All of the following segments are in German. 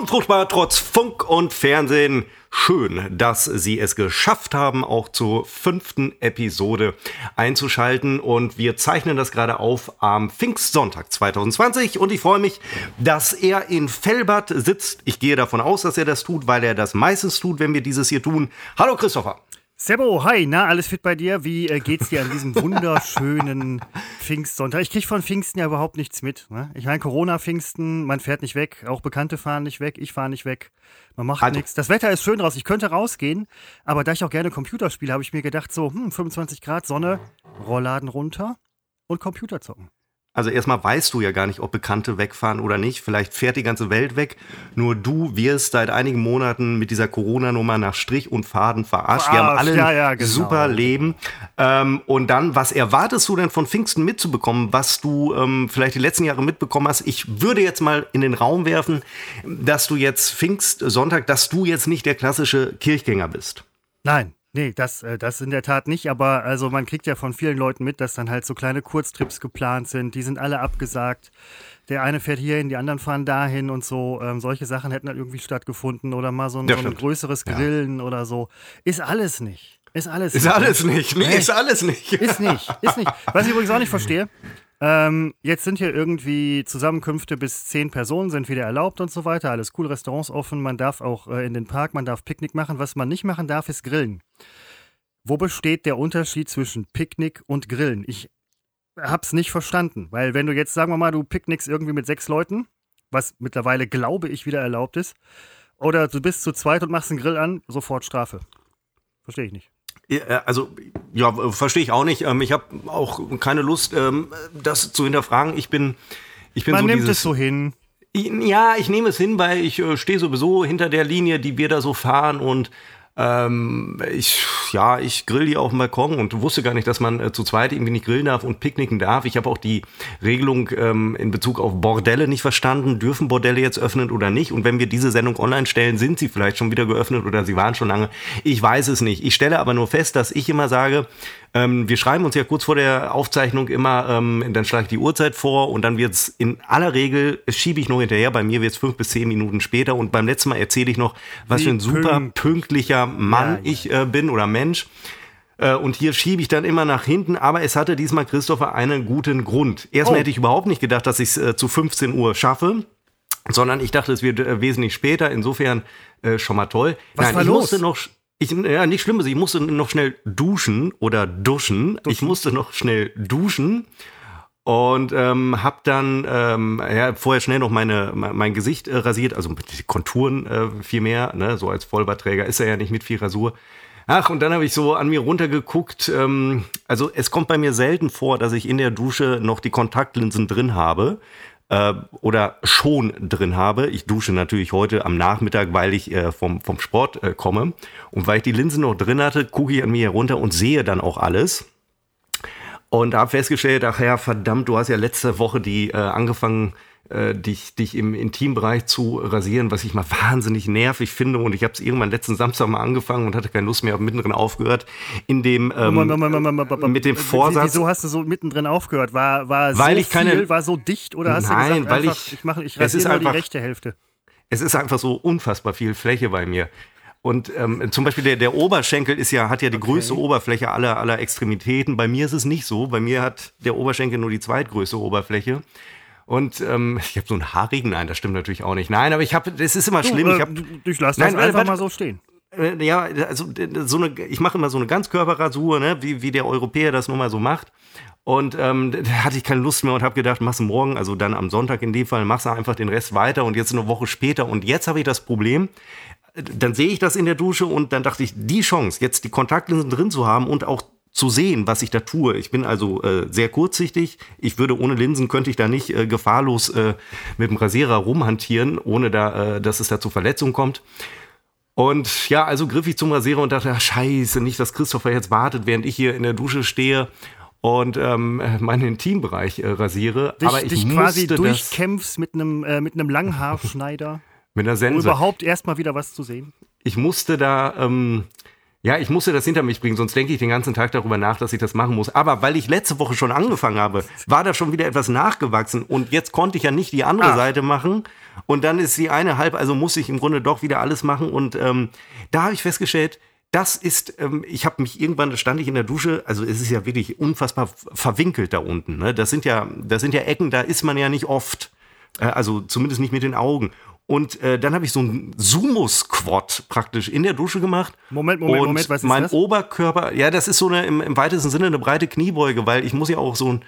Unfruchtbar trotz Funk und Fernsehen. Schön, dass Sie es geschafft haben, auch zur fünften Episode einzuschalten. Und wir zeichnen das gerade auf am Pfingstsonntag 2020. Und ich freue mich, dass er in Fellbad sitzt. Ich gehe davon aus, dass er das tut, weil er das meistens tut, wenn wir dieses hier tun. Hallo Christopher. Sebo, hi, na, alles fit bei dir? Wie äh, geht's dir an diesem wunderschönen Pfingstsonntag? Ich krieg von Pfingsten ja überhaupt nichts mit. Ne? Ich meine, Corona-Pfingsten, man fährt nicht weg, auch Bekannte fahren nicht weg, ich fahre nicht weg, man macht also. nichts. Das Wetter ist schön raus, ich könnte rausgehen, aber da ich auch gerne Computer spiele, habe ich mir gedacht, so, hm, 25 Grad Sonne, Rollladen runter und Computer zocken. Also erstmal weißt du ja gar nicht, ob Bekannte wegfahren oder nicht. Vielleicht fährt die ganze Welt weg. Nur du wirst seit einigen Monaten mit dieser Corona-Nummer nach Strich und Faden verarscht. Verarscht. Wir haben alle ja, ja, genau. super Leben. Ähm, und dann, was erwartest du denn von Pfingsten mitzubekommen, was du ähm, vielleicht die letzten Jahre mitbekommen hast? Ich würde jetzt mal in den Raum werfen, dass du jetzt Pfingstsonntag, dass du jetzt nicht der klassische Kirchgänger bist. Nein, Nee, das, äh, das in der Tat nicht, aber also man kriegt ja von vielen Leuten mit, dass dann halt so kleine Kurztrips geplant sind, die sind alle abgesagt. Der eine fährt hierhin, die anderen fahren dahin und so. Ähm, solche Sachen hätten halt irgendwie stattgefunden oder mal so ein, so ein größeres Grillen ja. oder so. Ist alles nicht. Ist alles ist nicht. alles nicht. Nee, nee, ist alles nicht. Ist nicht. Ist nicht. Was ich übrigens auch nicht verstehe, ähm, jetzt sind hier irgendwie Zusammenkünfte bis zehn Personen sind wieder erlaubt und so weiter. Alles cool, Restaurants offen. Man darf auch äh, in den Park, man darf Picknick machen. Was man nicht machen darf, ist Grillen. Wo besteht der Unterschied zwischen Picknick und Grillen? Ich hab's nicht verstanden, weil wenn du jetzt, sagen wir mal, du picknickst irgendwie mit sechs Leuten, was mittlerweile, glaube ich, wieder erlaubt ist, oder du bist zu zweit und machst einen Grill an, sofort Strafe. Verstehe ich nicht. Äh, also, ja, verstehe ich auch nicht. Ähm, ich habe auch keine Lust, ähm, das zu hinterfragen. Ich bin, ich bin Man so nimmt dieses, es so hin. Ja, ich nehme es hin, weil ich äh, stehe sowieso hinter der Linie, die wir da so fahren und ähm, ich, ja, ich grill die auf dem Balkon und wusste gar nicht, dass man äh, zu zweit irgendwie nicht grillen darf und picknicken darf. Ich habe auch die Regelung ähm, in Bezug auf Bordelle nicht verstanden. Dürfen Bordelle jetzt öffnen oder nicht? Und wenn wir diese Sendung online stellen, sind sie vielleicht schon wieder geöffnet oder sie waren schon lange. Ich weiß es nicht. Ich stelle aber nur fest, dass ich immer sage, ähm, wir schreiben uns ja kurz vor der Aufzeichnung immer, ähm, dann schlage ich die Uhrzeit vor und dann wird es in aller Regel, schiebe ich noch hinterher, bei mir wird es fünf bis zehn Minuten später und beim letzten Mal erzähle ich noch, was Wie für ein super pünktlicher Mann ja, ich äh, bin oder Mensch. Äh, und hier schiebe ich dann immer nach hinten, aber es hatte diesmal Christopher einen guten Grund. Erstmal oh. hätte ich überhaupt nicht gedacht, dass ich es äh, zu 15 Uhr schaffe sondern ich dachte, es wird äh, wesentlich später. Insofern äh, schon mal toll. Was Nein, war ich los? musste noch ich, ja, nicht schlimm, ich musste noch schnell duschen oder duschen. duschen. Ich musste noch schnell duschen und ähm, habe dann ähm, ja, vorher schnell noch meine, mein Gesicht äh, rasiert, also die Konturen äh, viel mehr, ne? so als Vollbarträger ist er ja nicht mit viel Rasur. Ach, und dann habe ich so an mir runtergeguckt. Ähm, also es kommt bei mir selten vor, dass ich in der Dusche noch die Kontaktlinsen drin habe äh, oder schon drin habe. Ich dusche natürlich heute am Nachmittag, weil ich äh, vom, vom Sport äh, komme. Und weil ich die Linsen noch drin hatte, gucke ich an mir herunter und sehe dann auch alles. Und habe festgestellt, ach ja, verdammt, du hast ja letzte Woche die äh, angefangen, äh, dich, dich im Intimbereich zu rasieren, was ich mal wahnsinnig nervig finde. Und ich habe es irgendwann letzten Samstag mal angefangen und hatte keine Lust mehr, habe mittendrin aufgehört. In dem ähm, mit dem Vorsatz. Wieso hast du so mittendrin aufgehört? War, war weil so ich keine, viel, war so dicht oder hast nein, du gesagt, weil einfach, ich, ich mache, ich rasiere nur einfach, die rechte Hälfte? Es ist einfach so unfassbar viel Fläche bei mir. Und ähm, zum Beispiel der, der Oberschenkel ist ja, hat ja die okay. größte Oberfläche aller, aller Extremitäten. Bei mir ist es nicht so. Bei mir hat der Oberschenkel nur die zweitgrößte Oberfläche. Und ähm, ich habe so einen haarigen, nein, das stimmt natürlich auch nicht. Nein, aber ich habe, das ist immer schlimm. Du, äh, ich, hab, ich lasse das nein, einfach warte, mal so stehen. Äh, ja, also so eine, ich mache immer so eine Ganzkörperrasur, ne, wie, wie der Europäer das nun mal so macht. Und ähm, da hatte ich keine Lust mehr und habe gedacht, machst du morgen, also dann am Sonntag in dem Fall, machst du einfach den Rest weiter und jetzt eine Woche später. Und jetzt habe ich das Problem, dann sehe ich das in der Dusche und dann dachte ich, die Chance, jetzt die Kontaktlinsen drin zu haben und auch zu sehen, was ich da tue. Ich bin also äh, sehr kurzsichtig. Ich würde ohne Linsen könnte ich da nicht äh, gefahrlos äh, mit dem Rasierer rumhantieren, ohne da, äh, dass es da zu Verletzungen kommt. Und ja, also griff ich zum Rasierer und dachte, ach, scheiße, nicht, dass Christopher jetzt wartet, während ich hier in der Dusche stehe und ähm, meinen Intimbereich äh, rasiere. Dich, Aber ich dich quasi durchkämpfst mit einem äh, mit einem Langhaarschneider. mit einer Sense. Um überhaupt erstmal wieder was zu sehen. Ich musste da ähm, Ja, ich musste das hinter mich bringen, sonst denke ich den ganzen Tag darüber nach, dass ich das machen muss. Aber weil ich letzte Woche schon angefangen habe, war da schon wieder etwas nachgewachsen und jetzt konnte ich ja nicht die andere Ah. Seite machen und dann ist die eine halb, also muss ich im Grunde doch wieder alles machen und ähm, da habe ich festgestellt, das ist, ähm, ich habe mich irgendwann, da stand ich in der Dusche, also es ist ja wirklich unfassbar verwinkelt da unten. Ne? Das sind ja, das sind ja Ecken, da ist man ja nicht oft. Äh, also zumindest nicht mit den Augen. Und äh, dann habe ich so einen Sumo-Squat praktisch in der Dusche gemacht. Moment, Moment, und Moment, was ist mein das? Oberkörper, ja, das ist so eine im, im weitesten Sinne eine breite Kniebeuge, weil ich muss ja auch so ein,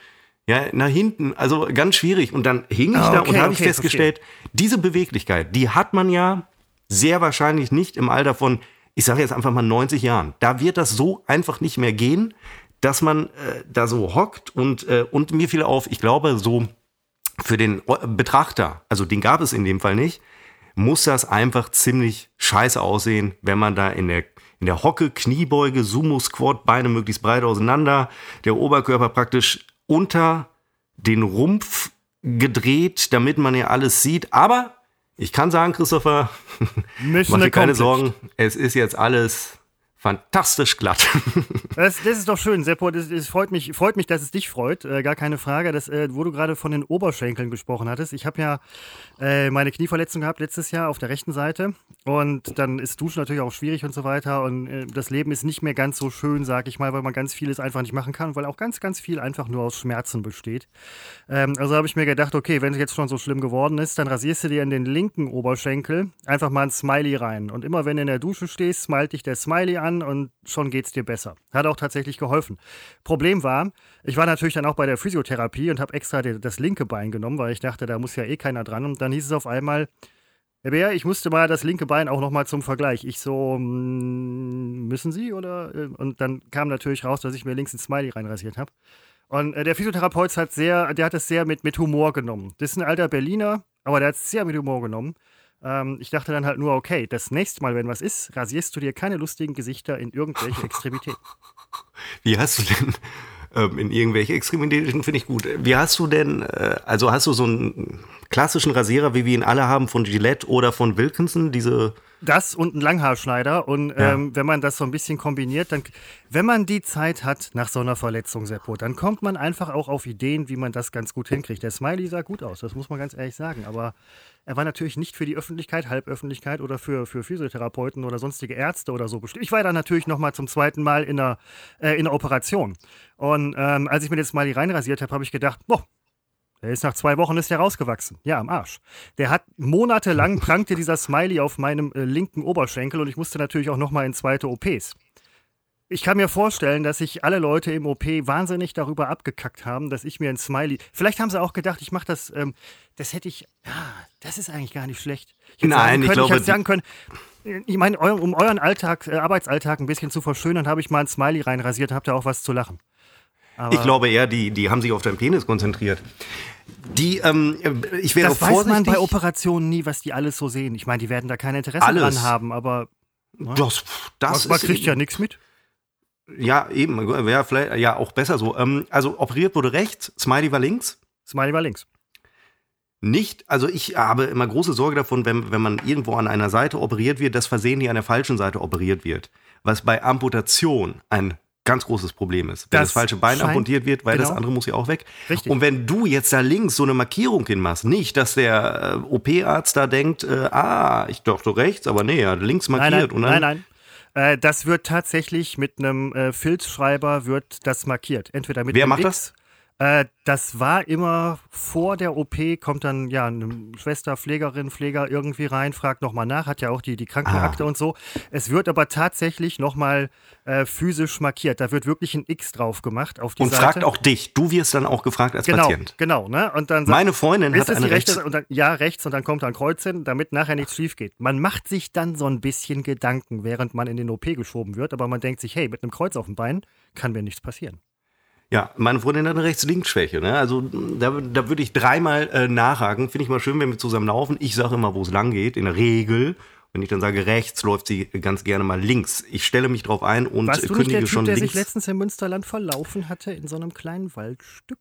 ja, nach hinten, also ganz schwierig. Und dann hing ich Ah, da okay, und habe ich okay, festgestellt, diese Beweglichkeit, die hat man ja sehr wahrscheinlich nicht im Alter von, ich sage jetzt einfach mal 90 Jahren. Da wird das so einfach nicht mehr gehen, dass man äh, da so hockt und, äh, und mir fiel auf, ich glaube, so für den Betrachter, also den gab es in dem Fall nicht, muss das einfach ziemlich scheiße aussehen, wenn man da in der, in der Hocke, Kniebeuge, Sumo-Squat, Beine möglichst breit auseinander, der Oberkörper praktisch unter den Rumpf gedreht, damit man ja alles sieht. Aber ich kann sagen, Christopher, mach dir keine. Sorgen, es ist jetzt alles fantastisch glatt. Das, das ist doch schön, Seppo. Das, das freut, mich, freut mich, dass es dich freut. Äh, gar keine Frage. Das, äh, wo du gerade von den Oberschenkeln gesprochen hattest. Ich habe ja äh, meine Knieverletzung gehabt letztes Jahr auf der rechten Seite. Und dann ist Duschen natürlich auch schwierig und so weiter. Und äh, das Leben ist nicht mehr ganz so schön, sag ich mal, weil man ganz vieles einfach nicht machen kann, weil auch ganz, ganz viel einfach nur aus Schmerzen besteht. Ähm, also habe ich mir gedacht, okay, wenn es jetzt schon so schlimm geworden ist, dann rasierst du dir in den linken Oberschenkel einfach mal ein Smiley rein. Und immer wenn du in der Dusche stehst, smilet dich der Smiley an und schon geht's dir besser. Hat auch tatsächlich geholfen. Problem war, ich war natürlich dann auch bei der Physiotherapie und habe extra das linke Bein genommen, weil ich dachte, da muss ja eh keiner dran. Und dann hieß es auf einmal, Herr Bär, ich musste mal das linke Bein auch nochmal zum Vergleich. Ich so, mm, müssen Sie? Oder? äh, Und dann kam natürlich raus, dass ich mir links ein Smiley reinrasiert habe. Und äh, der Physiotherapeut hat sehr, der hat es sehr mit, mit Humor genommen. Das ist ein alter Berliner, aber der hat es sehr mit Humor genommen. Ähm, ich dachte dann halt nur, okay, das nächste Mal, wenn was ist, rasierst du dir keine lustigen Gesichter in irgendwelche Extremitäten. Wie hast du denn ähm, in irgendwelche Extremitäten, finde ich gut. Wie hast du denn, äh, also hast du so einen klassischen Rasierer, wie wir ihn alle haben, von Gillette oder von Wilkinson, diese Das und ein Langhaarschneider. Und Ja. ähm, wenn man das so ein bisschen kombiniert, dann, wenn man die Zeit hat nach so einer Verletzung, Seppo, dann kommt man einfach auch auf Ideen, wie man das ganz gut hinkriegt. Der Smiley sah gut aus, das muss man ganz ehrlich sagen. Aber er war natürlich nicht für die Öffentlichkeit, Halböffentlichkeit oder für, für Physiotherapeuten oder sonstige Ärzte oder so bestimmt. Ich war dann natürlich noch mal zum zweiten Mal in einer, äh, in einer Operation. Und ähm, als ich mir den Smiley reinrasiert habe, habe ich gedacht, boah, der ist nach zwei Wochen ist der rausgewachsen. Ja, am Arsch. Der hat monatelang prangte dieser Smiley auf meinem äh, linken Oberschenkel und ich musste natürlich auch nochmal in zweite OPs. Ich kann mir vorstellen, dass sich alle Leute im OP wahnsinnig darüber abgekackt haben, dass ich mir ein Smiley. Vielleicht haben sie auch gedacht, ich mache das. Ähm, das hätte ich. Ja, das ist eigentlich gar nicht schlecht. Ich Nein, sagen ich können, glaube, hätte sagen können. Ich meine, um euren Alltag, äh, Arbeitsalltag ein bisschen zu verschönern, habe ich mal ein Smiley reinrasiert, habt ihr auch was zu lachen. Aber Ich glaube eher, die, die haben sich auf deinen Penis konzentriert. Die, ähm, ich wäre das weiß vorsichtig. man bei Operationen nie, was die alles so sehen. Ich meine, die werden da kein Interesse Alles. dran haben, aber das, das man, man kriegt ja nichts mit. Ja, eben, wäre vielleicht ja auch besser so. Ähm, also operiert wurde rechts, Smiley war links. Smiley war links. Nicht, also ich habe immer große Sorge davon, wenn, wenn man irgendwo an einer Seite operiert wird, dass versehentlich an der falschen Seite operiert wird. Was bei Amputation ein ganz großes Problem ist. Wenn das, Das falsche Bein amputiert wird, weil das genau. andere muss ja auch weg. Richtig. Und wenn du jetzt da links so eine Markierung hinmachst, nicht, dass der äh, OP-Arzt da denkt, äh, ah, ich dachte rechts, aber nee, er hat links Nein, markiert. nein, und dann, nein, nein. Äh, das wird tatsächlich mit einem äh, Filzschreiber wird das markiert. Entweder mit Wer macht X, Äh, das war immer vor der OP, kommt dann ja eine Schwester, Pflegerin, Pfleger irgendwie rein, fragt nochmal nach, hat ja auch die, die Krankenakte und so. Es wird aber tatsächlich nochmal äh, physisch markiert. Da wird wirklich ein X drauf gemacht auf die Und Seite. fragt auch dich. Du wirst dann auch gefragt als genau, Patient. genau, ne? Und dann sagt, Meine Freundin ist hat es die eine rechte rechts. und dann, ja, rechts und dann kommt ein Kreuz hin, damit nachher nichts schief geht. Man macht sich dann so ein bisschen Gedanken, während man in den OP geschoben wird, aber man denkt sich, hey, mit einem Kreuz auf dem Bein kann mir nichts passieren. Ja, meine Freundin hat eine Rechts-Links-Schwäche. Ne? Also da, da würde ich dreimal äh, nachhaken. Finde ich mal schön, wenn wir zusammen laufen. Ich sage immer, wo es lang geht, in der Regel. Wenn ich dann sage rechts, läuft sie ganz gerne mal links. Ich stelle mich drauf ein und Warst du nicht kündige der Typ, schon der sich links. letztens im Münsterland verlaufen hatte in so einem kleinen Waldstück?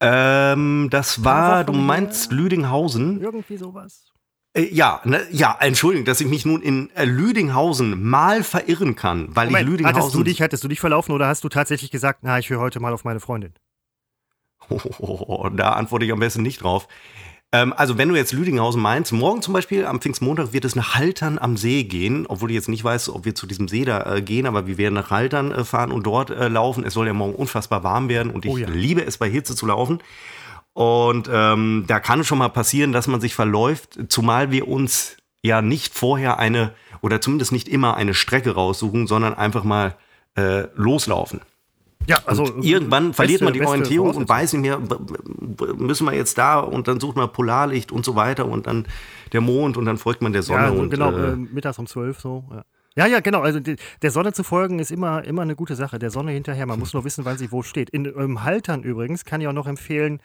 Ähm, das war, du meinst. Lüdinghausen. Irgendwie sowas. Äh, ja, ne, ja, Entschuldigung, dass ich mich nun in äh, Lüdinghausen mal verirren kann, weil Moment, ich Lüdinghausen. Hattest du, dich, hattest du dich verlaufen oder hast du tatsächlich gesagt, na, ich höre heute mal auf meine Freundin? Oh, da antworte ich am besten nicht drauf. Ähm, also, wenn du jetzt Lüdinghausen meinst, morgen zum Beispiel am Pfingstmontag wird es nach Haltern am See gehen, obwohl ich jetzt nicht weiß, ob wir zu diesem See da äh, gehen, aber wir werden nach Haltern äh, fahren und dort äh, laufen. Es soll ja morgen unfassbar warm werden und ich Oh ja. liebe es bei Hitze zu laufen. Und ähm, da kann es schon mal passieren, dass man sich verläuft, zumal wir uns ja nicht vorher eine oder zumindest nicht immer eine Strecke raussuchen, sondern einfach mal äh, loslaufen. Ja, also Und irgendwann verliert beste- man die Orientierung und weiß nicht mehr, müssen wir jetzt da und dann sucht man Polarlicht und so weiter und dann der Mond und dann folgt man der Sonne. Ja, so und, genau, äh, äh, mittags um zwölf so. Ja. Ja, ja, genau. Also der Sonne zu folgen ist immer, immer eine gute Sache. Der Sonne hinterher. Man muss nur wissen, wann sie wo steht. In ähm, Haltern übrigens kann ich auch noch empfehlen,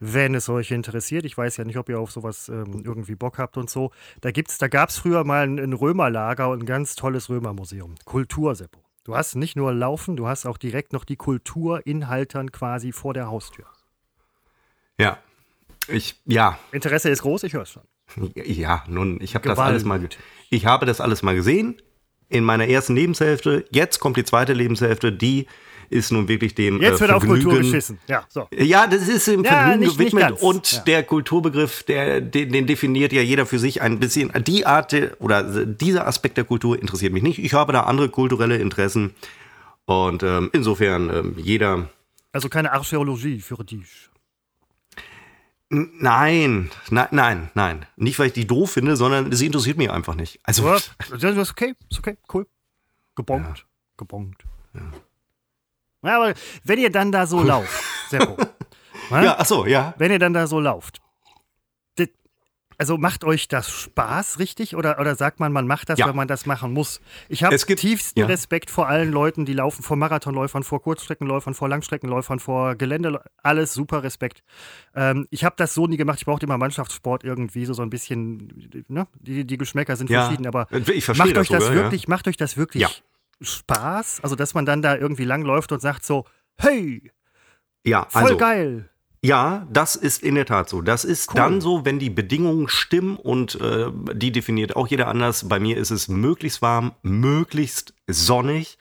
wenn es euch interessiert. Ich weiß ja nicht, ob ihr auf sowas ähm, irgendwie Bock habt und so. Da gibt's, da gab es früher mal ein, ein Römerlager und ein ganz tolles Römermuseum. Kulturseppo. Du hast nicht nur Laufen, du hast auch direkt noch die Kultur in Haltern quasi vor der Haustür. ja. Ich, ja, Interesse ist groß, ich höre es schon. ja, nun, ich habe das alles mal, ich habe das alles mal gesehen in meiner ersten Lebenshälfte. Jetzt kommt die zweite Lebenshälfte, die ist nun wirklich dem Jetzt äh, wird auf Kultur geschissen. Ja, so. Ja, das ist im Ja, Vergnügen nicht- nicht gewidmet ganz. und Ja. der Kulturbegriff, der, den, den definiert ja jeder für sich ein bisschen. Die Art der- oder dieser Aspekt der Kultur interessiert mich nicht. Ich habe da andere kulturelle Interessen und ähm, insofern ähm, jeder. Also keine Archäologie für dich. Nein, nein, nein, nein. Nicht, weil ich die doof finde, sondern sie interessiert mich einfach nicht. Also, Ja, das ist okay, ist okay, cool. Gebongt, gebongt. Ja. aber wenn ihr dann da so lauft, Seppo, ne? ja, ach so, ja. wenn ihr dann da so lauft, also macht euch das Spaß, richtig? Oder, oder sagt man, man macht das, Ja. wenn man das machen muss? Ich habe tiefsten ja. Respekt vor allen Leuten, die laufen, vor Marathonläufern, vor Kurzstreckenläufern, vor Langstreckenläufern, vor Gelände, alles super Respekt. Ähm, ich habe das so nie gemacht. Ich brauchte immer Mannschaftssport irgendwie, so, so ein bisschen, ne? die, die Geschmäcker sind Ja, verschieden, aber macht euch das sogar, wirklich, macht euch das wirklich. Spaß? Also, dass man dann da irgendwie langläuft und sagt so, hey, Ja, voll also, geil. Ja, das ist in der Tat so. Das ist Cool. dann so, wenn die Bedingungen stimmen und äh, die definiert auch jeder anders. Bei mir ist es möglichst warm, möglichst sonnig,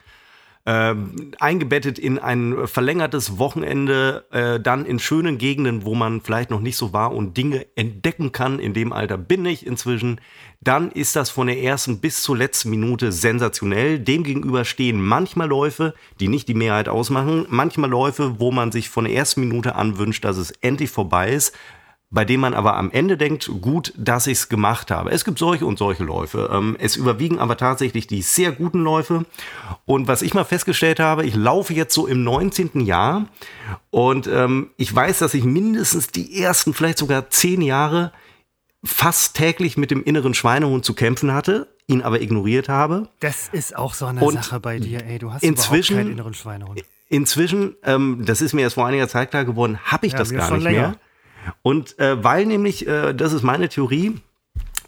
ähm, eingebettet in ein verlängertes Wochenende, äh, dann in schönen Gegenden, wo man vielleicht noch nicht so war und Dinge entdecken kann. In dem Alter bin ich inzwischen. Dann ist das von der ersten bis zur letzten Minute sensationell. Demgegenüber stehen manchmal Läufe, die nicht die Mehrheit ausmachen. Manchmal Läufe, wo man sich von der ersten Minute an wünscht, dass es endlich vorbei ist bei dem man aber am Ende denkt, gut, dass ich es gemacht habe. Es gibt solche und solche Läufe. Ähm, es überwiegen aber tatsächlich die sehr guten Läufe. Und was ich mal festgestellt habe, ich laufe jetzt so im 19. Jahr und ähm, ich weiß, dass ich mindestens die ersten, vielleicht sogar zehn Jahre fast täglich mit dem inneren Schweinehund zu kämpfen hatte, ihn aber ignoriert habe. Das ist auch so eine Und Sache bei dir, ey. Du hast inzwischen- überhaupt keinen inneren Schweinehund. Inzwischen, ähm, das ist mir erst vor einiger Zeit klar geworden, habe ich Ja, das gar nicht länger. mehr. Und äh, weil nämlich, äh, das ist meine Theorie,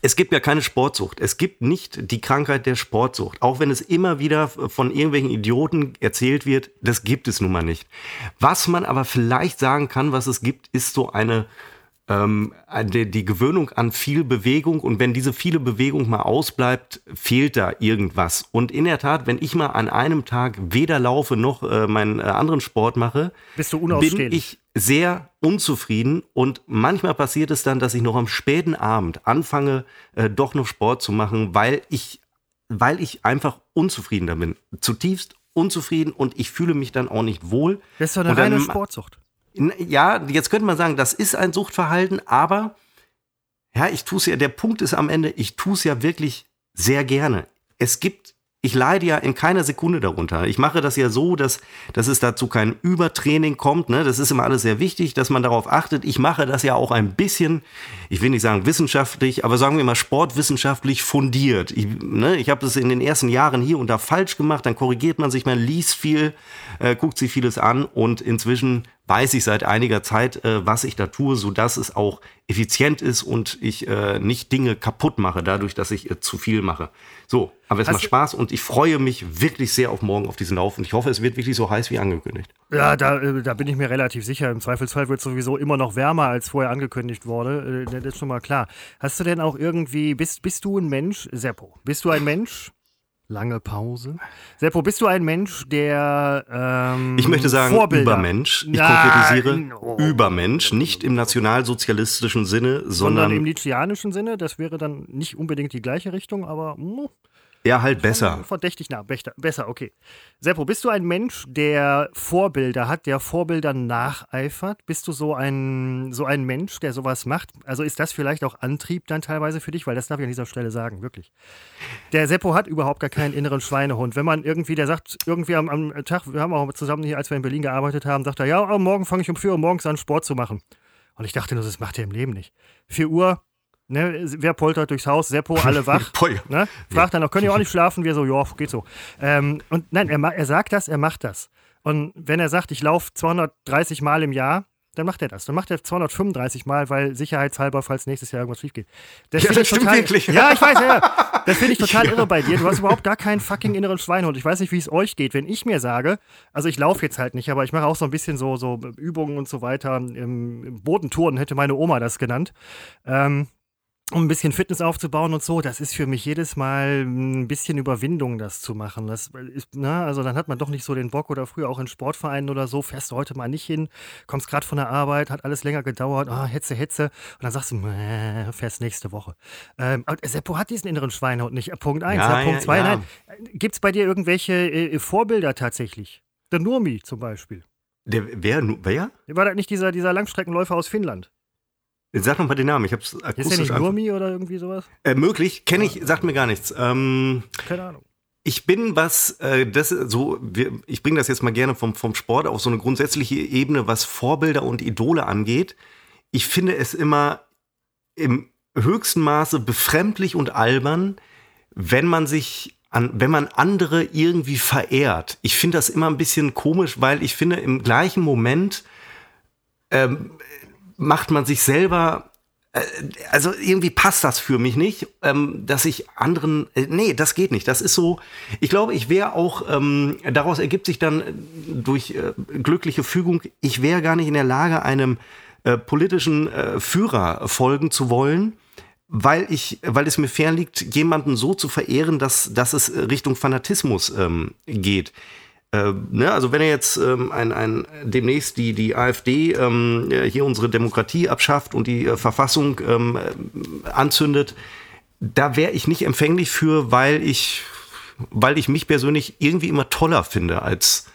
es gibt ja keine Sportsucht. Es gibt nicht die Krankheit der Sportsucht. Auch wenn es immer wieder von irgendwelchen Idioten erzählt wird, das gibt es nun mal nicht. Was man aber vielleicht sagen kann, was es gibt, ist so eine ähm, die, die Gewöhnung an viel Bewegung und wenn diese viele Bewegung mal ausbleibt, fehlt da irgendwas. Und in der Tat, wenn ich mal an einem Tag weder laufe noch äh, meinen äh, anderen Sport mache, bin ich sehr unzufrieden und manchmal passiert es dann, dass ich noch am späten Abend anfange, äh, doch noch Sport zu machen, weil ich, weil ich einfach unzufrieden da bin. Zutiefst unzufrieden und ich fühle mich dann auch nicht wohl. Das ist doch eine reine Sportsucht. Ja, jetzt könnte man sagen, das ist ein Suchtverhalten, aber ja, ich tue es ja, der Punkt ist am Ende, ich tue es ja wirklich sehr gerne. Es gibt, ich leide ja in keiner Sekunde darunter. Ich mache das ja so, dass, dass es dazu kein Übertraining kommt. Ne? Das ist immer alles sehr wichtig, dass man darauf achtet. Ich mache das ja auch ein bisschen, ich will nicht sagen wissenschaftlich, aber sagen wir mal sportwissenschaftlich fundiert. Ich, ne? ich habe das in den ersten Jahren hier und da falsch gemacht, dann korrigiert man sich, man liest viel, äh, guckt sich vieles an und inzwischen weiß ich seit einiger Zeit, äh, was ich da tue, so dass es auch effizient ist und ich äh, nicht Dinge kaputt mache, dadurch, dass ich äh, zu viel mache. So, aber es Hast macht Spaß und ich freue mich wirklich sehr auf morgen auf diesen Lauf und ich hoffe, es wird wirklich so heiß wie angekündigt. Ja, da, äh, da bin ich mir relativ sicher. Im Zweifelsfall wird es sowieso immer noch wärmer, als vorher angekündigt wurde. Äh, das ist schon mal klar. Hast du denn auch irgendwie, bist, bist du ein Mensch, Seppo, bist du ein Mensch, Lange Pause. Seppo, bist du ein Mensch, der. Ähm, ich möchte sagen, Vorbilder. Übermensch. Ich konkretisiere oh. Übermensch, nicht im nationalsozialistischen Sinne, sondern, sondern im nietzscheanischen Sinne. Das wäre dann nicht unbedingt die gleiche Richtung, aber. Mh. Ja, halt besser. Verdächtig nah, besser, okay. Seppo, bist du ein Mensch, der Vorbilder hat, der Vorbilder nacheifert? Bist du so ein, so ein Mensch, der sowas macht? Also ist das vielleicht auch Antrieb dann teilweise für dich? Weil das darf ich an dieser Stelle sagen, wirklich. Der Seppo hat überhaupt gar keinen inneren Schweinehund. Wenn man irgendwie, der sagt, irgendwie am, am Tag, wir haben auch zusammen hier, als wir in Berlin gearbeitet haben, sagt er, ja, morgen fange ich um 4 Uhr morgens an, Sport zu machen. Und ich dachte nur, das macht er im Leben nicht. 4 Uhr, Ne, wer poltert durchs Haus? Seppo, alle wach. ne? Fragt dann noch, können ihr auch nicht schlafen? Wir so, ja, geht so. Ähm, und nein, er, er sagt das, er macht das. Und wenn er sagt, ich laufe 230 Mal im Jahr, dann macht er das. Dann macht er 235 Mal, weil sicherheitshalber, falls nächstes Jahr irgendwas schief geht. Das ja, das stimmt total, wirklich. Ja, ich weiß, ja. Das finde ich total ja. irre bei dir. Du hast überhaupt gar keinen fucking inneren Schweinhund. Ich weiß nicht, wie es euch geht. Wenn ich mir sage, also ich laufe jetzt halt nicht, aber ich mache auch so ein bisschen so, so Übungen und so weiter. Im, im Bodentouren hätte meine Oma das genannt. Ähm, um ein bisschen Fitness aufzubauen und so, das ist für mich jedes Mal ein bisschen Überwindung, das zu machen. Das ist, na, ne, also dann hat man doch nicht so den Bock oder früher auch in Sportvereinen oder so, fährst du heute mal nicht hin, kommst gerade von der Arbeit, hat alles länger gedauert, oh, Hetze, Hetze. Und dann sagst du, äh, fährst nächste Woche. Ähm, Seppo hat diesen inneren Schweinehund nicht. Punkt 1, ja, Punkt 2, ja, ja. nein. Gibt es bei dir irgendwelche äh, Vorbilder tatsächlich? Der Nurmi zum Beispiel. Der, wer, wer? War das nicht dieser, dieser Langstreckenläufer aus Finnland? Sag noch mal den Namen, ich hab's akustisch. Ist der nicht Nurmi oder irgendwie sowas? Äh, möglich, kenne ich, sagt mir gar nichts. Ähm, Keine Ahnung. Ich bin was, äh, das so, wir, ich bringe das jetzt mal gerne vom, vom Sport auf so eine grundsätzliche Ebene, was Vorbilder und Idole angeht. Ich finde es immer im höchsten Maße befremdlich und albern, wenn man sich an, wenn man andere irgendwie verehrt. Ich finde das immer ein bisschen komisch, weil ich finde, im gleichen Moment ähm, macht man sich selber äh, also irgendwie passt das für mich nicht, ähm, dass ich anderen, äh, nee, das geht nicht. Das ist so, ich glaube, ich wäre auch, ähm, daraus ergibt sich dann durch äh, glückliche Fügung, ich wäre gar nicht in der Lage, einem politischen Führer folgen zu wollen, weil ich, weil es mir fern liegt, jemanden so zu verehren, dass, dass es Richtung Fanatismus ähm, geht. Äh, ne, also wenn er jetzt ähm, ein, ein, demnächst die, die AfD ähm, hier unsere Demokratie abschafft und die äh, Verfassung ähm, äh, anzündet, da wäre ich nicht empfänglich für, weil ich, weil ich mich persönlich irgendwie immer toller finde als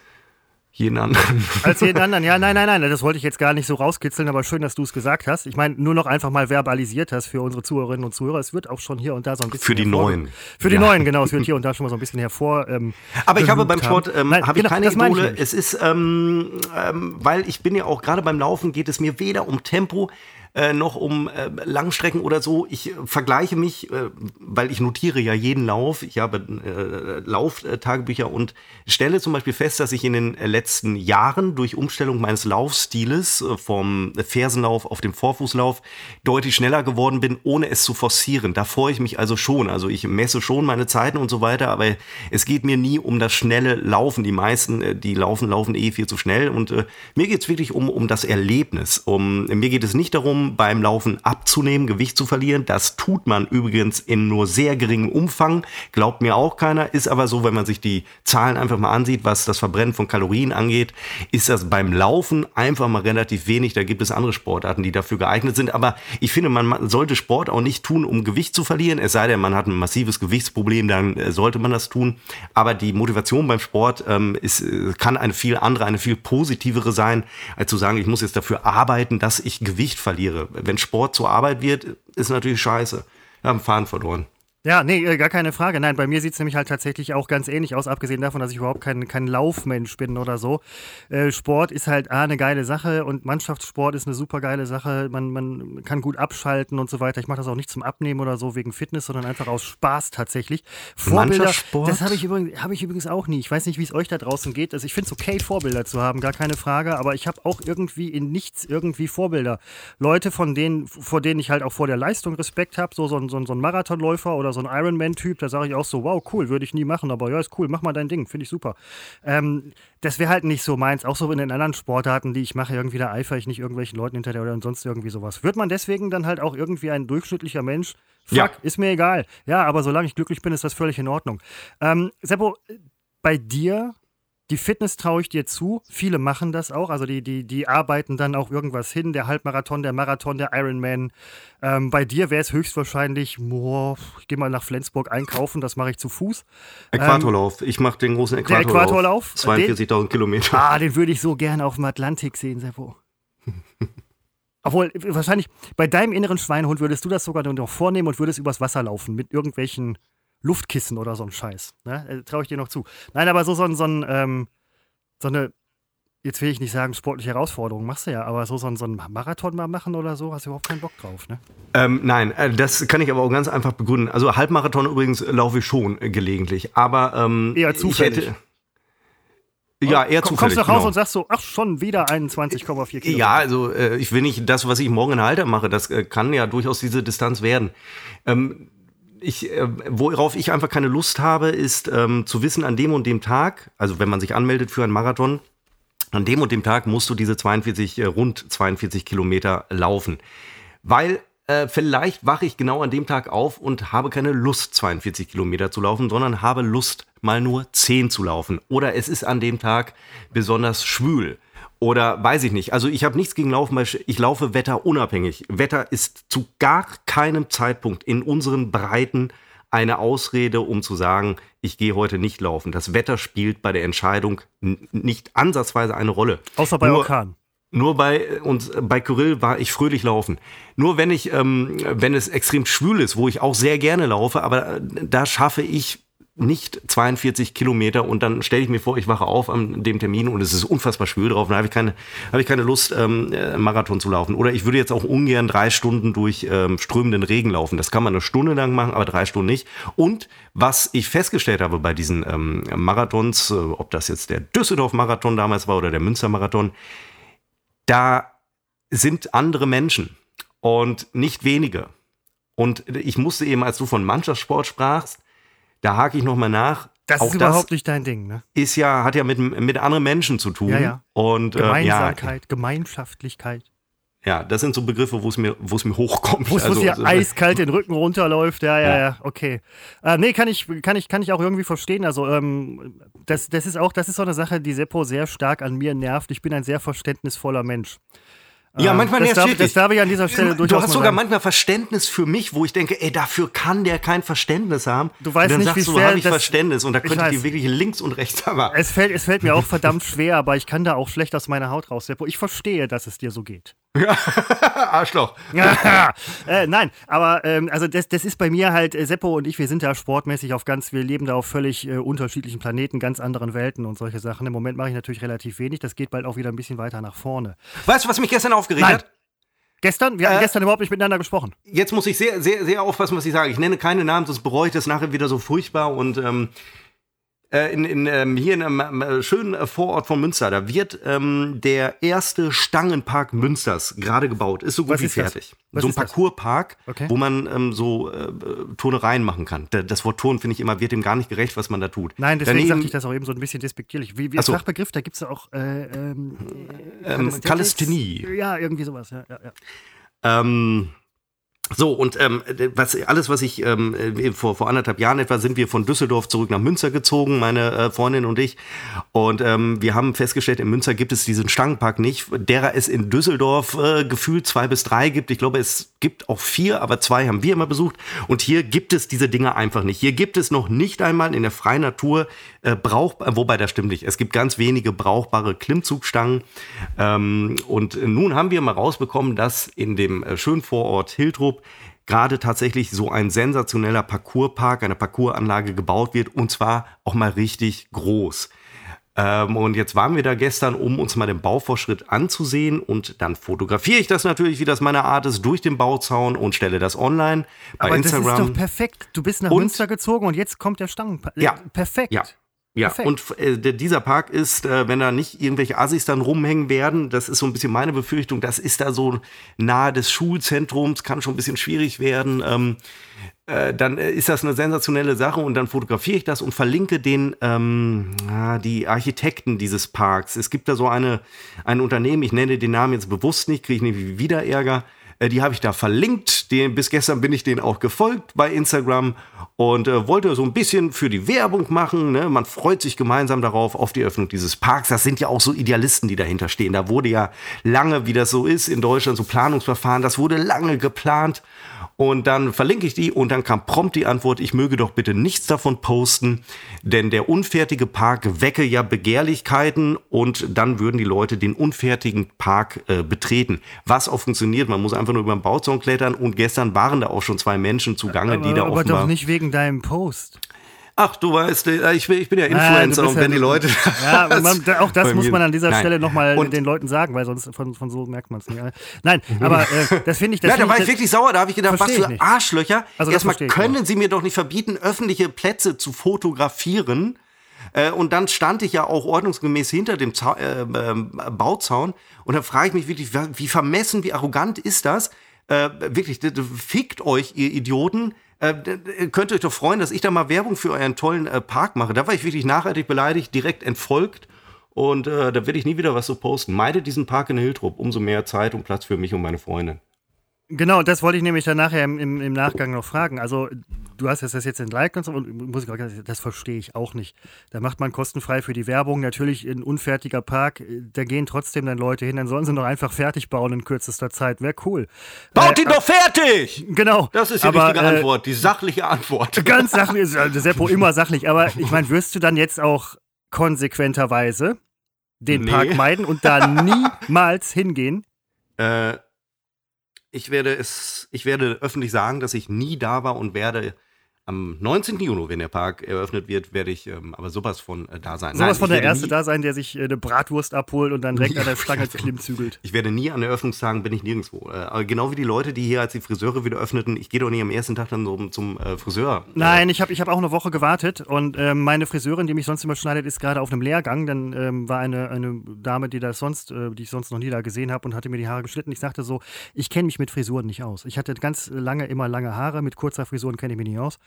jeden anderen. Als jeden anderen, ja, nein, nein, nein, das wollte ich jetzt gar nicht so rauskitzeln, aber schön, dass du es gesagt hast. Ich meine, nur noch einfach mal verbalisiert hast für unsere Zuhörerinnen und Zuhörer. Es wird auch schon hier und da so ein bisschen. Für die Neuen. Für die ja. Neuen, genau. Es wird hier und da schon mal so ein bisschen hervor. Ähm, aber ich habe beim Sport ähm, habe ich genau, keine Idole. Ich es ist, ähm, ähm, weil ich bin ja auch gerade beim Laufen geht es mir weder um Tempo äh, noch um äh, Langstrecken oder so. Ich äh, vergleiche mich, äh, weil ich notiere ja jeden Lauf. Ich habe äh, Lauftagebücher und stelle zum Beispiel fest, dass ich in den letzten Jahren durch Umstellung meines Laufstiles vom Fersenlauf auf den Vorfußlauf deutlich schneller geworden bin, ohne es zu forcieren. Da freue ich mich also schon. Also ich messe schon meine Zeiten und so weiter, aber es geht mir nie um das schnelle Laufen. Die meisten, die laufen, laufen eh viel zu schnell. Und mir geht es wirklich um, um das Erlebnis. Um, mir geht es nicht darum, beim Laufen abzunehmen, Gewicht zu verlieren. Das tut man übrigens in nur sehr geringem Umfang. Glaubt mir auch keiner. Ist aber so, wenn man sich die Zahlen einfach mal ansieht, was das Verbrennen von Kalorien angeht, ist das beim Laufen einfach mal relativ wenig. Da gibt es andere Sportarten, die dafür geeignet sind. Aber ich finde, man sollte Sport auch nicht tun, um Gewicht zu verlieren. Es sei denn, man hat ein massives Gewichtsproblem, dann äh, sollte man das tun. Aber die Motivation beim Sport ähm, ist, äh, kann eine viel andere, eine viel positivere sein, als zu sagen, ich muss jetzt dafür arbeiten, dass ich Gewicht verliere. Wenn Sport zur Arbeit wird, ist natürlich scheiße. Wir haben Fahren verloren. Ja, nee, äh, gar keine Frage. Nein, bei mir sieht es nämlich halt tatsächlich auch ganz ähnlich aus, abgesehen davon, dass ich überhaupt kein, kein Laufmensch bin oder so. Äh, Sport ist halt A, eine geile Sache und Mannschaftssport ist eine super geile Sache. Man, man kann gut abschalten und so weiter. Ich mache das auch nicht zum Abnehmen oder so wegen Fitness, sondern einfach aus Spaß tatsächlich. Vorbilder, das habe ich, übrigens, hab ich übrigens auch nie. Ich weiß nicht, wie es euch da draußen geht. Also ich finde es okay, Vorbilder zu haben, gar keine Frage, aber ich habe auch irgendwie in nichts irgendwie Vorbilder. Leute, von denen, vor denen ich halt auch vor der Leistung Respekt habe, so, so, so, so ein Marathonläufer oder oder so ein Ironman-Typ, da sage ich auch so, wow, cool, würde ich nie machen, aber ja, ist cool, mach mal dein Ding, finde ich super. Ähm, das wäre halt nicht so meins, auch so in den anderen Sportarten, die ich mache, irgendwie da eifere ich nicht irgendwelchen Leuten hinterher oder sonst irgendwie sowas. Wird man deswegen dann halt auch irgendwie ein durchschnittlicher Mensch? Fuck, ja. ist mir egal. Ja, aber solange ich glücklich bin, ist das völlig in Ordnung. Ähm, Seppo, bei dir die Fitness traue ich dir zu. Viele machen das auch. Also die, die, die arbeiten dann auch irgendwas hin. Der Halbmarathon, der Marathon, der Ironman. Ähm, bei dir wäre es höchstwahrscheinlich, boah, ich gehe mal nach Flensburg einkaufen, das mache ich zu Fuß. Äquatorlauf. Ähm, ich mache den großen Äquatorlauf. Äquatorlauf 42.000 Kilometer. Ah, den würde ich so gerne auf dem Atlantik sehen, Seppo. Obwohl, wahrscheinlich bei deinem inneren Schweinehund würdest du das sogar noch vornehmen und würdest übers Wasser laufen mit irgendwelchen Luftkissen oder so ein Scheiß. Ne? Äh, Traue ich dir noch zu. Nein, aber so, so, so, ein, ähm, so eine, jetzt will ich nicht sagen, sportliche Herausforderung machst du ja, aber so, so, so ein Marathon mal machen oder so, hast du überhaupt keinen Bock drauf, ne? Ähm, nein, äh, das kann ich aber auch ganz einfach begründen. Also Halbmarathon übrigens laufe ich schon äh, gelegentlich, aber ähm, eher zufällig. Ich hätte, ja, eher Komm, zufällig. Kommst du nach Hause genau. und sagst so, ach, schon wieder 21,4 Kilometer. Ja, also äh, ich will nicht das, was ich morgen in Halter mache, das äh, kann ja durchaus diese Distanz werden. Ähm, ich, äh, worauf ich einfach keine Lust habe, ist ähm, zu wissen, an dem und dem Tag, also wenn man sich anmeldet für einen Marathon, an dem und dem Tag musst du diese 42, äh, rund 42 Kilometer laufen. Weil äh, vielleicht wache ich genau an dem Tag auf und habe keine Lust, 42 Kilometer zu laufen, sondern habe Lust, mal nur 10 zu laufen. Oder es ist an dem Tag besonders schwül. Oder weiß ich nicht. Also ich habe nichts gegen Laufen, weil ich laufe wetterunabhängig. Wetter ist zu gar keinem Zeitpunkt in unseren Breiten eine Ausrede, um zu sagen, ich gehe heute nicht laufen. Das Wetter spielt bei der Entscheidung nicht ansatzweise eine Rolle. Außer bei Nur, Orkan. Nur bei uns bei Kyrill war ich fröhlich laufen. Nur wenn ich, ähm, wenn es extrem schwül ist, wo ich auch sehr gerne laufe, aber da schaffe ich nicht 42 Kilometer und dann stelle ich mir vor, ich wache auf an dem Termin und es ist unfassbar schwül drauf, dann habe ich keine, habe ich keine Lust, ähm, äh, Marathon zu laufen. Oder ich würde jetzt auch ungern drei Stunden durch ähm, strömenden Regen laufen. Das kann man eine Stunde lang machen, aber drei Stunden nicht. Und was ich festgestellt habe bei diesen ähm, Marathons, äh, ob das jetzt der Düsseldorf-Marathon damals war oder der Münster-Marathon, da sind andere Menschen und nicht wenige. Und ich musste eben, als du von Mannschaftssport sprachst, da hake ich nochmal nach. Das Auch ist überhaupt nicht dein Ding, ne? Ist ja, hat ja mit, mit anderen Menschen zu tun. Ja, ja. Und, Gemeinsamkeit, äh, ja, Gemeinschaftlichkeit. Ja, das sind so Begriffe, wo es mir, wo es mir hochkommt. Wo es also, dir also, eiskalt den Rücken runterläuft. Ja, ja, ja, ja. okay. Äh, nee, kann ich, kann, ich, kann ich auch irgendwie verstehen. Also, ähm, das, das ist auch, das ist so eine Sache, die Seppo sehr stark an mir nervt. Ich bin ein sehr verständnisvoller Mensch. Ja, manchmal das darf, das darf ich an dieser Stelle durchaus Du hast sogar sagen. manchmal Verständnis für mich, wo ich denke, ey, dafür kann der kein Verständnis haben. Du weißt und dann nicht, sagst wie du, habe ich Verständnis und da könnte ich, ich dir wirklich links und rechts aber. Es fällt, es fällt mir auch verdammt schwer, aber ich kann da auch schlecht aus meiner Haut raus. Ich verstehe, dass es dir so geht. Arschloch. äh, nein, aber ähm, also das, das ist bei mir halt, äh, Seppo und ich, wir sind da sportmäßig auf ganz, wir leben da auf völlig äh, unterschiedlichen Planeten, ganz anderen Welten und solche Sachen. Im Moment mache ich natürlich relativ wenig, das geht bald auch wieder ein bisschen weiter nach vorne. Weißt du, was mich gestern aufgeregt nein. hat? Gestern? Wir Äh, gestern überhaupt nicht miteinander gesprochen. Jetzt muss ich sehr, sehr, sehr aufpassen, was ich sage. Ich nenne keine Namen, sonst bereue ich das nachher wieder so furchtbar. Und ähm, äh, in, in, ähm, hier in einem äh, schönen äh, Vorort von Münster, da wird ähm, der erste Stangenpark Münsters gerade gebaut. Ist so gut Was wie fertig. So ein? Parcourspark, Okay. wo man ähm, so äh, Turnereien machen kann. Da- Das Wort Turn, finde ich immer, wird dem gar nicht gerecht, was man da tut. Nein, deswegen Daneben, sagte ich das auch eben so ein bisschen despektierlich. Wie, wie so. Fachbegriff, da gibt es ja auch äh, ähm, Ähm, Calisthenie. Ja, irgendwie sowas. Ja, ja, ja. Ähm, so, und ähm, was, alles, was ich ähm, äh, vor, vor anderthalb Jahren etwa sind wir von Düsseldorf zurück nach Münster gezogen, meine äh, Freundin und ich. Und ähm, wir haben festgestellt, in Münster gibt es diesen Stangenpark nicht, derer es in Düsseldorf äh, gefühlt zwei bis drei gibt. Ich glaube, es gibt auch vier, aber zwei haben wir immer besucht. Und hier gibt es diese Dinge einfach nicht. Hier gibt es noch nicht einmal in der freien Natur äh, brauchbar, wobei das stimmt nicht. Es gibt ganz wenige brauchbare Klimmzugstangen. Ähm, und nun haben wir mal rausbekommen, dass in dem äh, schönen Vorort Hiltrup gerade tatsächlich so ein sensationeller Parcourspark, eine Parcoursanlage gebaut wird und zwar auch mal richtig groß. Ähm, und jetzt waren wir da gestern, um uns mal den Bauvorschritt anzusehen und dann fotografiere ich das natürlich, wie das meine Art ist, durch den Bauzaun und stelle das online bei Aber Instagram. das ist doch perfekt. Du bist nach Und- Münster gezogen und jetzt kommt der Stangenpark. Ja. Perfekt. Ja. Ja, Perfekt. und äh, dieser Park ist, äh, wenn da nicht irgendwelche Assis dann rumhängen werden, das ist so ein bisschen meine Befürchtung, das ist da so nahe des Schulzentrums, kann schon ein bisschen schwierig werden. Ähm, äh, dann äh, ist das eine sensationelle Sache und dann fotografiere ich das und verlinke den ähm, ah, die Architekten dieses Parks. Es gibt da so eine ein Unternehmen, ich nenne den Namen jetzt bewusst nicht, kriege ich nämlich wieder Ärger. Äh, Die habe ich da verlinkt. Den, bis gestern bin ich denen auch gefolgt bei Instagram und äh, wollte so ein bisschen für die Werbung machen. Ne? Man freut sich gemeinsam darauf, auf die Öffnung dieses Parks. Das sind ja auch so Idealisten, die dahinter stehen. Da wurde ja lange, wie das so ist in Deutschland, so Planungsverfahren, das wurde lange geplant. Und dann verlinke ich die und dann kam prompt die Antwort, ich möge doch bitte nichts davon posten, denn der unfertige Park wecke ja Begehrlichkeiten und dann würden die Leute den unfertigen Park äh, betreten. Was auch funktioniert, man muss einfach nur über den Bauzaun klettern und gestern waren da auch schon zwei Menschen zugange, die da aber, aber offenbar... doch nicht wegen deinem Post. Ach, du weißt, äh, ich bin, ich bin ja Influencer bist und wenn ja- die Leute... Ja, man, da- auch das muss man an dieser Nein. Stelle nochmal den Leuten sagen, weil sonst von, von so merkt man es nicht. Nein, aber äh, das finde ich. Das Ja, da war ich, ich wirklich sauer. Da habe ich gedacht, was für nicht. Arschlöcher. Also Erstmal können Sie mir doch nicht verbieten, öffentliche Plätze zu fotografieren. Äh, und dann stand ich ja auch ordnungsgemäß hinter dem Zau äh, ähm, Bauzaun. Und dann frage ich mich wirklich, wie vermessen, wie arrogant ist das? Äh, wirklich, fickt euch, ihr Idioten. Äh, könnt ihr euch doch freuen, dass ich da mal Werbung für euren tollen äh, Park mache. Da war ich wirklich nachhaltig beleidigt, direkt entfolgt. Und äh, da werde ich nie wieder was so posten. Meide diesen Park in Hiltrup. Umso mehr Zeit und Platz für mich und meine Freundin. Genau, das wollte ich nämlich dann nachher im, im, im Nachgang noch fragen. Also, du hast das jetzt entliked und so, und muss ich das verstehe ich auch nicht. Da macht man kostenfrei für die Werbung. Natürlich ein unfertiger Park, da gehen trotzdem dann Leute hin, dann sollen sie doch einfach fertig bauen in kürzester Zeit. Wäre cool. Baut Äh, ihn doch fertig! Genau. Das ist die aber, richtige äh, Antwort, die sachliche Antwort. Ganz sachlich, ist äh, Seppo immer sachlich, aber ich meine, wirst du dann jetzt auch konsequenterweise den Nee. Park meiden und da niemals hingehen? Äh, ich werde es, ich werde öffentlich sagen, dass ich nie da war und werde am 19. Juni, wenn der Park eröffnet wird, werde ich ähm, aber sowas von äh, da sein. Sowas von der Erste da sein, der sich äh, eine Bratwurst abholt und dann direkt Ja, an der Stange also- klimmzügelt. Ich werde nie an Eröffnungstagen, bin ich nirgendwo. Äh, aber genau wie die Leute, die hier, als die Friseure wieder öffneten, ich gehe doch nicht am ersten Tag dann so zum äh, Friseur. Nein, ich habe ich hab auch eine Woche gewartet und ähm, meine Friseurin, die mich sonst immer schneidet, ist gerade auf einem Lehrgang. Dann ähm, war eine, eine Dame, die das sonst, äh, die ich sonst noch nie da gesehen habe und hatte mir die Haare geschnitten. Ich sagte so, ich kenne mich mit Frisuren nicht aus. Ich hatte ganz lange immer lange Haare, mit kurzer Frisuren kenne ich mich nicht aus.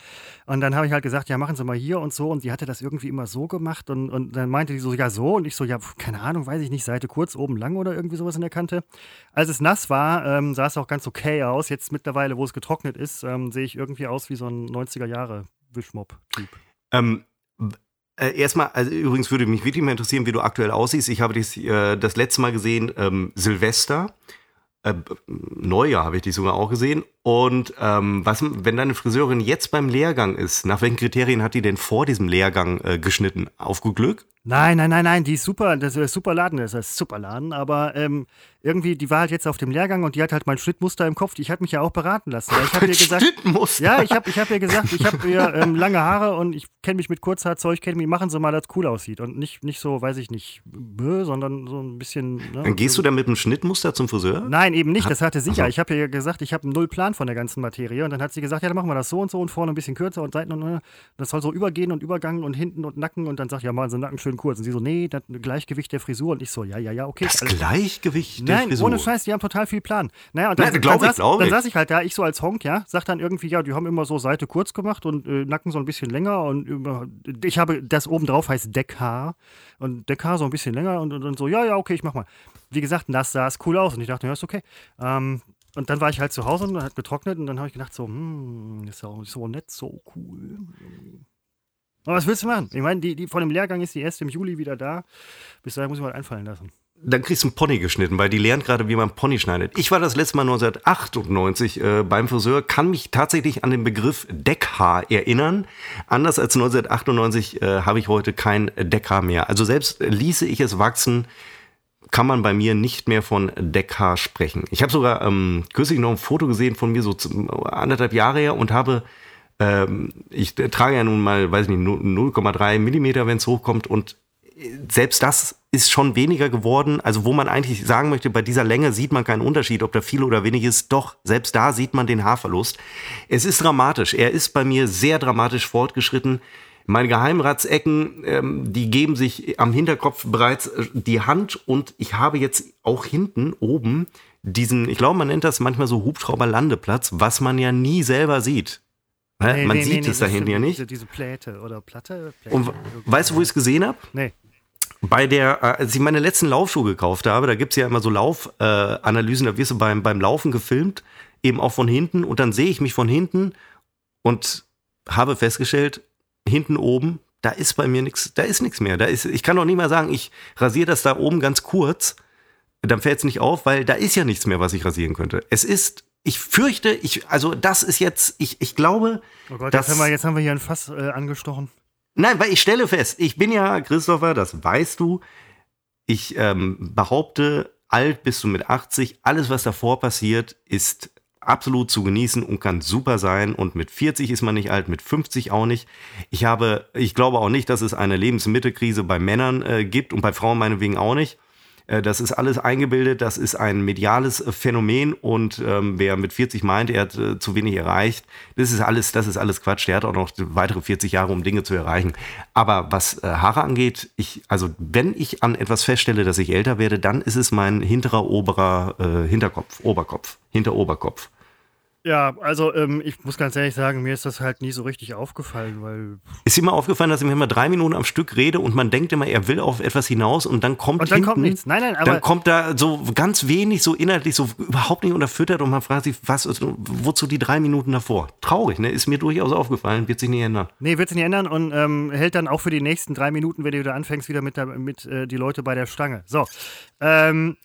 Und dann habe ich halt gesagt, ja, machen Sie mal hier und so. Und die hatte das irgendwie immer so gemacht. Und, und dann meinte die so, ja, so. Und ich so, ja, keine Ahnung, weiß ich nicht, Seite kurz, oben lang oder irgendwie sowas in der Kante. Als es nass war, ähm, sah es auch ganz okay aus. Jetzt mittlerweile, wo es getrocknet ist, ähm, sehe ich irgendwie aus wie so ein 90er-Jahre-Wischmopp-Typ. Ähm, äh, erstmal, also übrigens würde mich wirklich mal interessieren, wie du aktuell aussiehst. Ich habe dich äh, das letzte Mal gesehen, ähm, Silvester. Äh, Neujahr habe ich dich sogar auch gesehen. Und ähm, was, wenn deine Friseurin jetzt beim Lehrgang ist, nach welchen Kriterien hat die denn vor diesem Lehrgang äh, geschnitten? Auf gut Glück? Nein, nein, nein, nein, die ist super, das ist super Laden, das ist super Laden, aber ähm, irgendwie, die war halt jetzt auf dem Lehrgang und die hat halt mein Schnittmuster im Kopf. Ich hatte mich ja auch beraten lassen. Ich habe ihr gesagt, Schnittmuster. ja, ich habe ich hab ihr gesagt, ich habe ihr ähm, lange Haare und ich kenne mich mit Kurzhaarzeug, kenne mich, machen Sie mal, dass cool aussieht und nicht, nicht so, weiß ich nicht, bö, sondern so ein bisschen. Ne? Dann gehst du da mit einem Schnittmuster zum Friseur? Nein, eben nicht. Das hatte sie ja. So. Ich habe ihr gesagt, ich habe null Plan von der ganzen Materie. Und dann hat sie gesagt, ja, dann machen wir das so und so und vorne ein bisschen kürzer und Seiten und äh, das soll so übergehen und Übergang und hinten und Nacken. Und dann sagt, ja, machen Sie den Nacken schön kurz. Und sie so, nee, das Gleichgewicht der Frisur. Und ich so, ja, ja, ja, okay. Das alles. Gleichgewicht der Nein, Frisur. ohne Scheiß, die haben total viel Plan. Naja, und dann, Nein, glaub dann, ich, saß, dann ich. saß ich halt da, ich so als Honk, ja, sag dann irgendwie, ja, die haben immer so Seite kurz gemacht und äh, Nacken so ein bisschen länger und über, ich habe, das oben drauf heißt Deckhaar und Deckhaar so ein bisschen länger und, und, und so, ja, ja, okay, ich mach mal. Wie gesagt, das sah es cool aus und ich dachte, ja, ist okay. Ähm, und dann war ich halt zu Hause und hat getrocknet und dann habe ich gedacht, so, hm, ist ja so nett, so cool. Aber was willst du machen? Ich meine, die, die von dem Lehrgang ist die erst im Juli wieder da. Bis dahin muss ich mal einfallen lassen. Dann kriegst du einen Pony geschnitten, weil die lernt gerade, wie man Pony schneidet. Ich war das letzte Mal 1998 äh, beim Friseur, kann mich tatsächlich an den Begriff Deckhaar erinnern. Anders als 1998 äh, habe ich heute kein Deckhaar mehr. Also selbst ließe ich es wachsen, kann man bei mir nicht mehr von Deckhaar sprechen. Ich habe sogar ähm, kürzlich noch ein Foto gesehen von mir, so anderthalb Jahre her, und habe, ich trage ja nun mal, weiß nicht, 0,3 Millimeter, wenn es hochkommt, und selbst das ist schon weniger geworden. Also wo man eigentlich sagen möchte, bei dieser Länge sieht man keinen Unterschied, ob da viel oder wenig ist. Doch, selbst da sieht man den Haarverlust. Es ist dramatisch. Er ist bei mir sehr dramatisch fortgeschritten. Meine Geheimratsecken, ähm, die geben sich am Hinterkopf bereits äh, die Hand und ich habe jetzt auch hinten oben diesen, ich glaube, man nennt das manchmal so Hubschrauberlandeplatz, was man ja nie selber sieht. Nee, man nee, sieht nee, es da hinten ja nicht. Diese, diese Pläte oder Platte. Pläte, und weißt du, wo ich es gesehen habe? Nee. Bei der, äh, als ich meine letzten Laufschuhe gekauft habe, da gibt es ja immer so Laufanalysen, äh, da wirst du beim, beim Laufen gefilmt, eben auch von hinten. Und dann sehe ich mich von hinten und habe festgestellt, hinten oben, da ist bei mir nichts, da ist nichts mehr. Da ist, ich kann doch nicht mal sagen, ich rasiere das da oben ganz kurz, dann fällt es nicht auf, weil da ist ja nichts mehr, was ich rasieren könnte. Es ist, ich fürchte, ich, also das ist jetzt, ich, ich glaube. Oh Gott, dass, jetzt, haben wir, jetzt haben wir hier ein Fass äh, angestochen. Nein, weil ich stelle fest, ich bin ja, Christopher, das weißt du, ich ähm, behaupte, alt bist du mit 80, alles, was davor passiert, ist absolut zu genießen und kann super sein. Und mit 40 ist man nicht alt, mit 50 auch nicht. Ich habe, ich glaube auch nicht, dass es eine Lebensmittelkrise bei Männern äh, gibt und bei Frauen meinetwegen auch nicht. Äh, das ist alles eingebildet, das ist ein mediales äh, Phänomen und ähm, wer mit 40 meint, er hat äh, zu wenig erreicht, das ist alles, das ist alles Quatsch. Der hat auch noch weitere 40 Jahre, um Dinge zu erreichen. Aber was äh, Haare angeht, ich, also wenn ich an etwas feststelle, dass ich älter werde, dann ist es mein hinterer oberer äh, Hinterkopf, Oberkopf, Hinteroberkopf. Ja, also ähm, ich muss ganz ehrlich sagen, mir ist das halt nie so richtig aufgefallen, weil. Ist immer aufgefallen, dass ich mir immer drei Minuten am Stück rede und man denkt immer, er will auf etwas hinaus und dann kommt und dann hinten, kommt nichts. Nein, nein, aber dann kommt da so ganz wenig, so inhaltlich, so überhaupt nicht unterfüttert und man fragt sich, was, wozu die drei Minuten davor? Traurig, ne? Ist mir durchaus aufgefallen, wird sich nicht ändern. Nee, wird sich nicht ändern und ähm, hält dann auch für die nächsten drei Minuten, wenn du wieder anfängst, wieder mit, der, mit äh, die Leute bei der Stange. So. Ähm,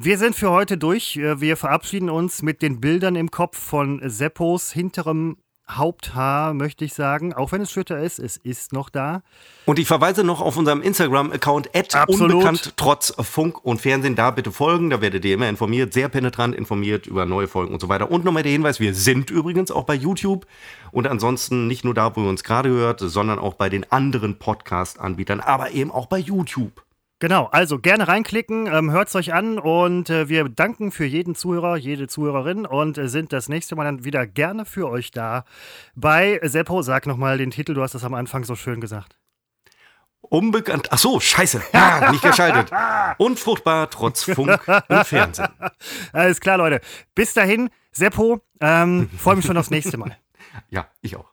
wir sind für heute durch. Äh, wir verabschieden uns mit den Bildern im Kopf von Seppos hinterem Haupthaar, möchte ich sagen. Auch wenn es schütter ist, es ist noch da. Und ich verweise noch auf unserem Instagram-Account unbekannt trotz Funk und Fernsehen. Da bitte folgen, da werdet ihr immer informiert, sehr penetrant informiert über neue Folgen und so weiter. Und nochmal der Hinweis, wir sind übrigens auch bei YouTube und ansonsten nicht nur da, wo ihr uns gerade hört, sondern auch bei den anderen Podcast-Anbietern, aber eben auch bei YouTube. Genau, also gerne reinklicken, ähm, hört es euch an und äh, wir danken für jeden Zuhörer, jede Zuhörerin und äh, sind das nächste Mal dann wieder gerne für euch da. Bei Seppo, sag nochmal den Titel, du hast das am Anfang so schön gesagt. Unbekannt. Ach so, scheiße. Ja, nicht geschaltet. Unfruchtbar trotz Funk und Fernsehen. Alles klar, Leute. Bis dahin, Seppo, ähm, freue mich schon aufs nächste Mal. Ja, ich auch.